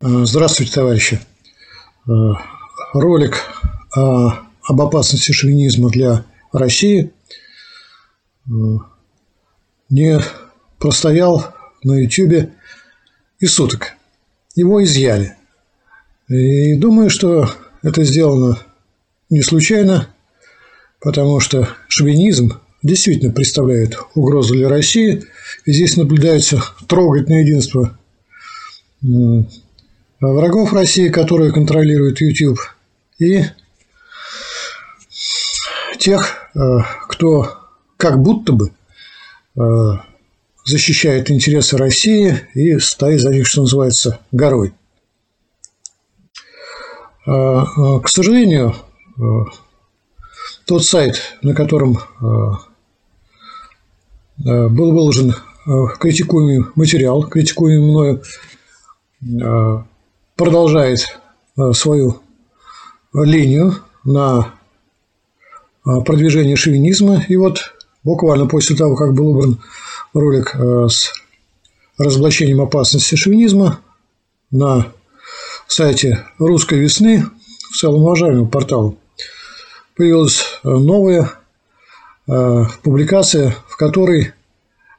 Здравствуйте, товарищи. Ролик об опасности шовинизма для России не простоял на YouTube и суток. Его изъяли. И думаю, что это сделано не случайно, потому что шовинизм действительно представляет угрозу для России. И здесь наблюдается трогательное единство врагов России, которые контролируют YouTube, и тех, э, кто как будто бы э, защищает интересы России и стоит за них, что называется, горой. Э, к сожалению, тот сайт, на котором был выложен критикуемый материал, критикуемый мною, продолжает э, свою линию на э, продвижение шовинизма. И вот буквально после того, как был убран ролик э, с разоблачением опасности шовинизма на сайте «Русской весны», в целом уважаемому порталу, появилась новая публикация, в которой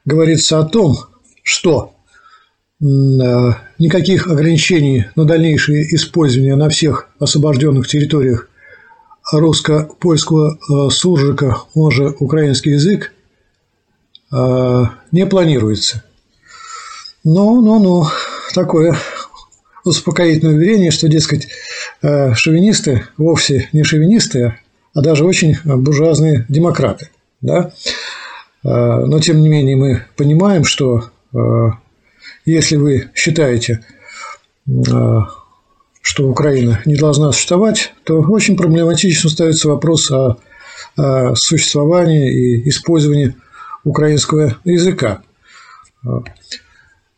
говорится о том, что никаких ограничений на дальнейшее использование на всех освобожденных территориях русско-польского э, суржика, он же украинский язык, э, не планируется. Ну, ну, ну, такое успокоительное уверение, что, дескать, э, шовинисты вовсе не шовинисты, а даже очень буржуазные демократы. Да? Но, тем не менее, мы понимаем, что если вы считаете, а, что Украина не должна существовать, то очень проблематично ставится вопрос о, существовании и использовании украинского языка.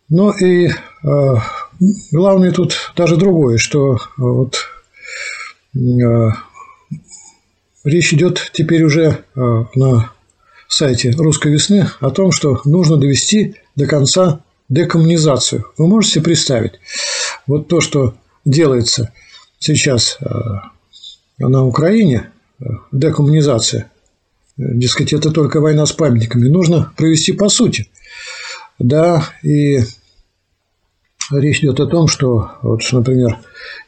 Но и а, главное тут даже другое, что вот речь идет теперь уже на сайте «Русской весны» о том, что нужно довести до конца декоммунизацию. Вы можете представить? Вот то, что делается сейчас э, на Украине, э, декоммунизация, дескать, это только война с памятниками, нужно провести по сути. Да, и речь идет о том, что, вот, например,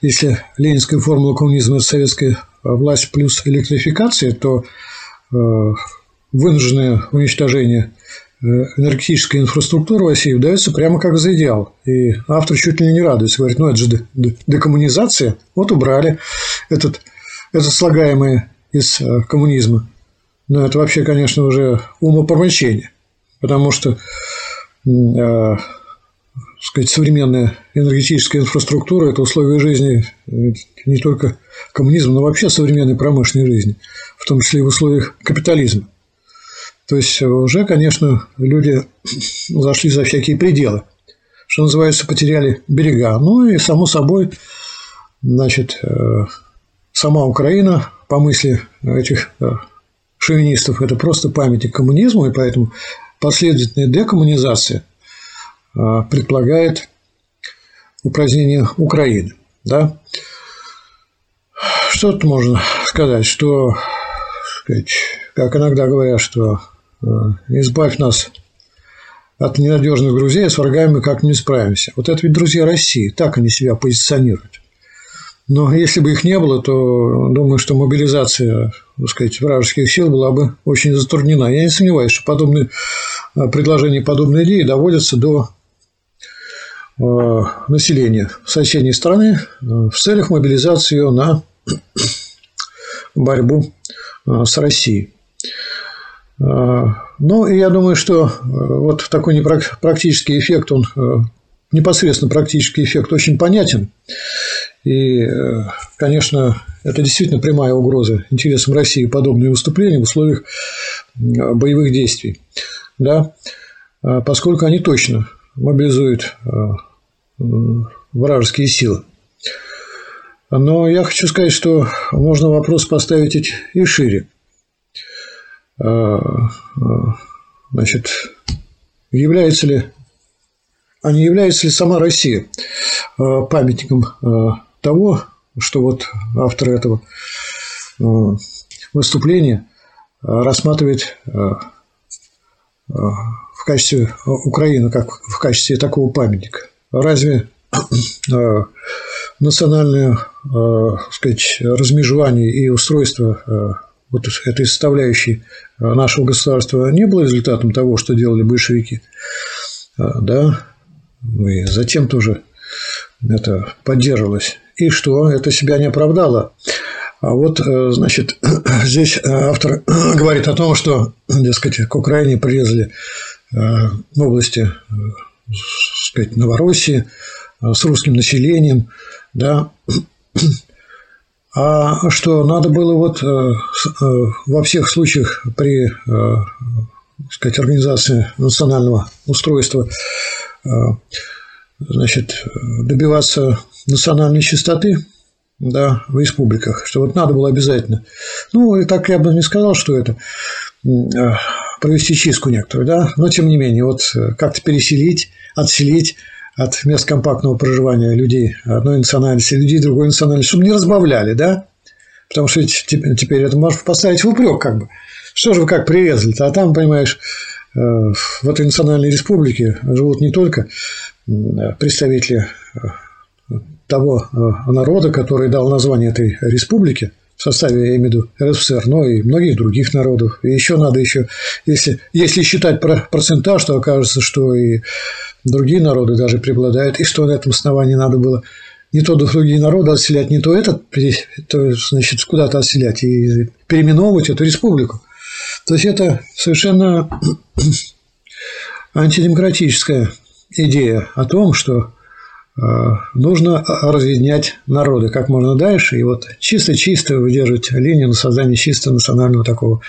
если ленинская формула коммунизма – это советская власть плюс электрификация, то э, вынужденное уничтожение Э, энергетическая инфраструктура в России удается прямо как за идеал. И автор чуть ли не радуется. Говорит, ну это же декоммунизация. Вот убрали этот, этот слагаемое из э, коммунизма. Но это вообще, конечно, уже умопомрачение. Потому что э, сказать, современная энергетическая инфраструктура – это условия жизни не только коммунизма, но вообще современной промышленной жизни, в том числе и в условиях капитализма. То есть уже, конечно, люди зашли за всякие пределы. Что называется, потеряли берега. Ну и, само собой, значит, э, сама Украина, по мысли этих э, шовинистов, это просто памятник коммунизму, и поэтому последовательная декоммунизация э, предполагает упразднение Украины. Да? Что тут можно сказать? Что, сказать, как иногда говорят, что Э, избавь нас от ненадежных друзей, а с врагами как не справимся. Вот это ведь друзья России, так они себя позиционируют. Но если бы их не было, то думаю, что мобилизация так сказать, вражеских сил была бы очень затруднена. Я не сомневаюсь, что подобные э, предложения, подобные идеи доводятся до э, населения соседней страны в целях мобилизации ее на борьбу с Россией. Ну, и я думаю, что э, вот такой практический эффект, он э, непосредственно практический эффект очень понятен. И, э, конечно, это действительно прямая угроза интересам России подобные выступления в условиях боевых действий. Да? Поскольку они точно мобилизуют вражеские силы. Но я хочу сказать, что можно вопрос поставить и шире. А, а, значит, является ли а не является ли сама Россия памятником того, что вот автор этого выступления рассматривает в качестве Украины, как в качестве такого памятника. Разве национальное сказать, размежевание и устройство вот этой составляющей нашего государства не было результатом того, что делали большевики, да, и затем тоже это поддерживалось. И что? Это себя не оправдало. А вот, э, значит, здесь э, автор говорит о том, что, дескать, к Украине прирезали э, области, сказать, Новороссии с русским населением, да, а что надо было вот во всех случаях при сказать, организации национального устройства значит, добиваться национальной чистоты, да, в республиках, что вот надо было обязательно. Ну, и так я бы не сказал, что это провести чистку некоторую, да, но тем не менее, вот э, как-то переселить, отселить от мест компактного проживания людей одной национальности, людей другой национальности, чтобы не разбавляли, да, потому что теперь это можно поставить в упрек, как бы. Что же вы как прирезали-то? А там, понимаешь, э, в этой национальной республике живут не только представители того э, народа, который дал название этой республике в составе, я имею в виду, РСФСР, но и многих других народов. И еще надо еще, если, если считать про процентаж, то окажется, что и другие народы даже преобладают, и что на этом основании надо было не то другие народы отселять, не то этот, то, значит, куда-то отселять и переименовывать эту республику. То есть это совершенно антидемократическая идея о том, что нужно разъединять народы как можно дальше и вот чисто-чисто выдерживать линию на создание чисто национального такого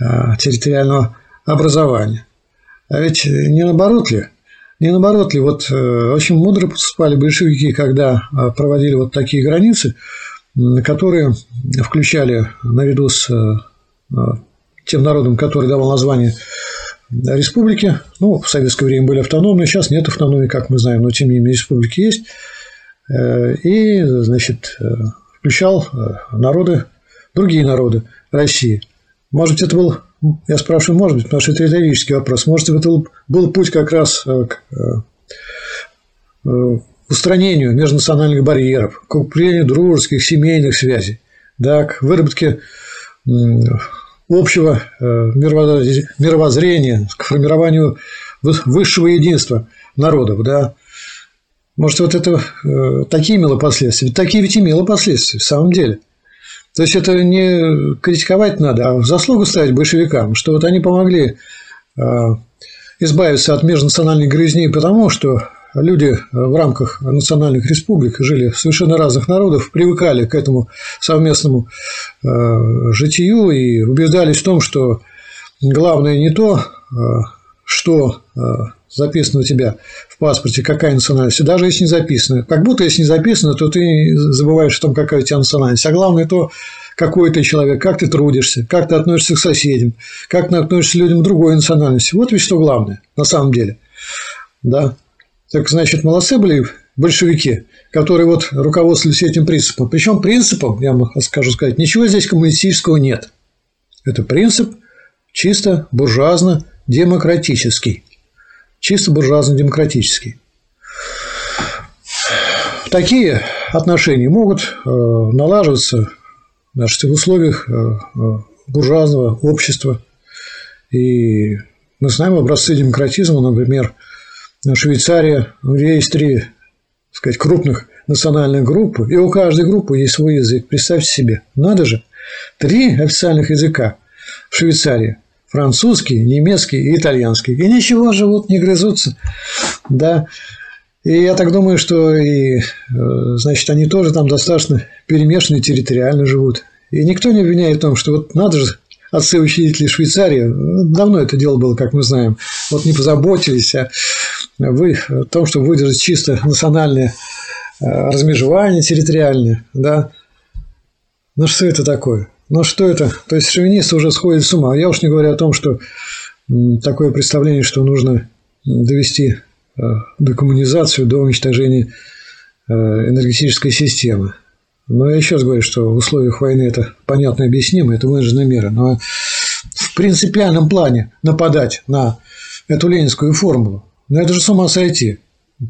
э, территориального образования. А ведь не наоборот ли? Не наоборот ли? Вот э, очень мудро поступали большевики, когда проводили вот такие границы, которые включали наряду с тем народом, который давал название республики, ну, в советское время были автономные, сейчас нет автономии, как мы знаем, но тем не менее республики есть, э, и, значит, э, включал э, народы, другие народы России. Может быть, это был, я спрашиваю, может быть, потому что это риторический вопрос, может быть, это был путь как раз к устранению межнациональных барьеров, к укреплению дружеских, семейных связей, да, к выработке общего э, мировоззрения, к формированию высшего единства народов, да. Может, вот это э, такие имело последствия? Такие ведь имело последствия, в самом деле. То есть, это не критиковать надо, а в заслугу ставить большевикам, что вот они помогли э, избавиться от межнациональной грызни, потому что люди э, в рамках национальных республик жили совершенно разных народов, привыкали к этому совместному э, житию и убеждались в том, что главное не то, э, что записано у тебя в паспорте, какая национальность, даже если не записано. Как будто если не записано, то ты забываешь о том, какая у тебя национальность. А главное то, какой ты человек, как ты трудишься, как ты относишься к соседям, как ты относишься к людям другой национальности. Вот ведь что главное на самом деле. Да. Так значит, молодцы были большевики, которые вот руководствовались этим принципом. Причем принципом, я вам скажу сказать, ничего здесь коммунистического нет. Это принцип чисто буржуазно-демократический. Чисто буржуазно-демократический. Такие отношения могут э, налаживаться значит, в условиях э, э, буржуазного общества. И мы знаем образцы демократизма, например, Швейцария, где есть три, так сказать, крупных национальных группы, и у каждой группы есть свой язык. Представьте себе, надо же, три официальных языка в Швейцарии. Французский, немецкий и итальянский. И ничего, живут, не грызутся. Да. И я так думаю, что и, э, значит, они тоже там достаточно перемешанные территориально живут. И никто не обвиняет в том, что вот надо же отцы учредители Швейцарии, давно это дело было, как мы знаем, вот не позаботились о, вы, о том, чтобы выдержать чисто национальное э, размежевание территориальное, да. Ну, что это такое? Ну, что это? То есть, шовинисты уже сходят с ума. Я уж не говорю о том, что такое представление, что нужно довести декоммунизацию до уничтожения энергетической системы. Но я еще раз говорю, что в условиях войны это понятно и объяснимо, это вынужденная мера. Но в принципиальном плане нападать на эту ленинскую формулу, ну это же с ума сойти.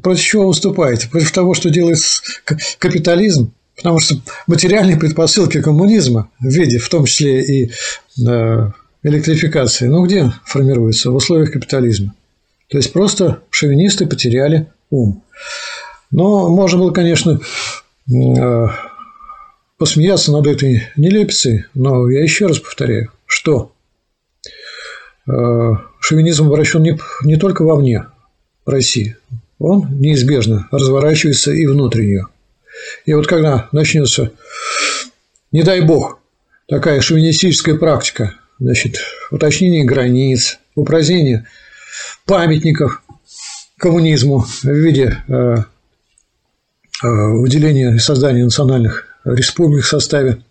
Против чего вы выступаете? Против того, что делает капитализм? Потому что материальные предпосылки коммунизма в виде, в том числе и электрификации, ну где формируются? В условиях капитализма. То есть просто шовинисты потеряли ум. Но можно было, конечно, э, посмеяться над этой нелепицей, но я еще раз повторяю, что э, шовинизм обращен не, не только вовне России, он неизбежно разворачивается и внутрь. И вот когда начнется, не дай бог, такая шовинистическая практика, значит, уточнение границ, упразднение памятников коммунизму в виде э, э, выделения и создания национальных республик в составе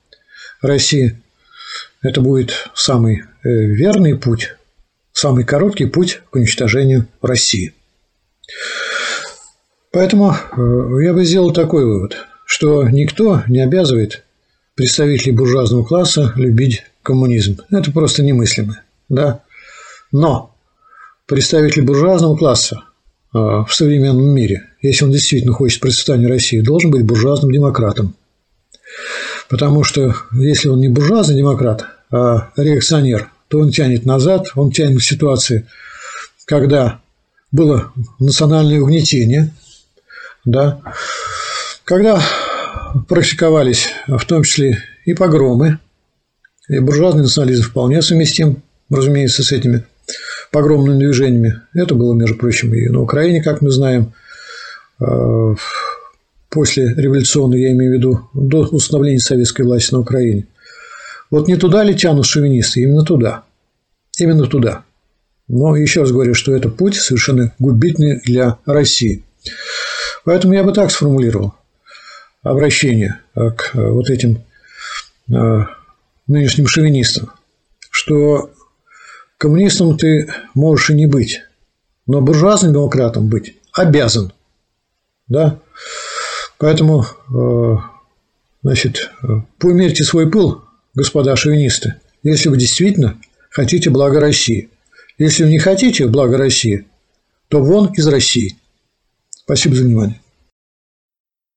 России. Это будет самый э, верный путь, самый короткий путь к уничтожению России. Поэтому э, я бы сделал такой вывод, что никто не обязывает представителей буржуазного класса любить коммунизм. Это просто немыслимо. Да? Но представитель буржуазного класса э, в современном мире, если он действительно хочет процветания России, должен быть буржуазным демократом. Потому что если он не буржуазный демократ, а реакционер, то он тянет назад, он тянет к ситуации, когда было национальное угнетение, да, когда практиковались в том числе и погромы, и буржуазный национализм вполне совместим, разумеется, с этими погромными движениями. Это было, между прочим, и на Украине, как мы знаем, э, после революционной, я имею в виду, до установления советской власти на Украине. Вот не туда ли тянут шовинисты? Именно туда. Именно туда. Но еще раз говорю, что это путь совершенно губительный для России. Поэтому я бы так сформулировал обращение к вот этим э, нынешним шовинистам, что коммунистом ты можешь и не быть, но буржуазным демократом быть обязан. Да? Поэтому, э, значит, поумерьте свой пыл, господа шовинисты, если вы действительно хотите блага России. Если вы не хотите блага России, то вон из России. Спасибо за внимание.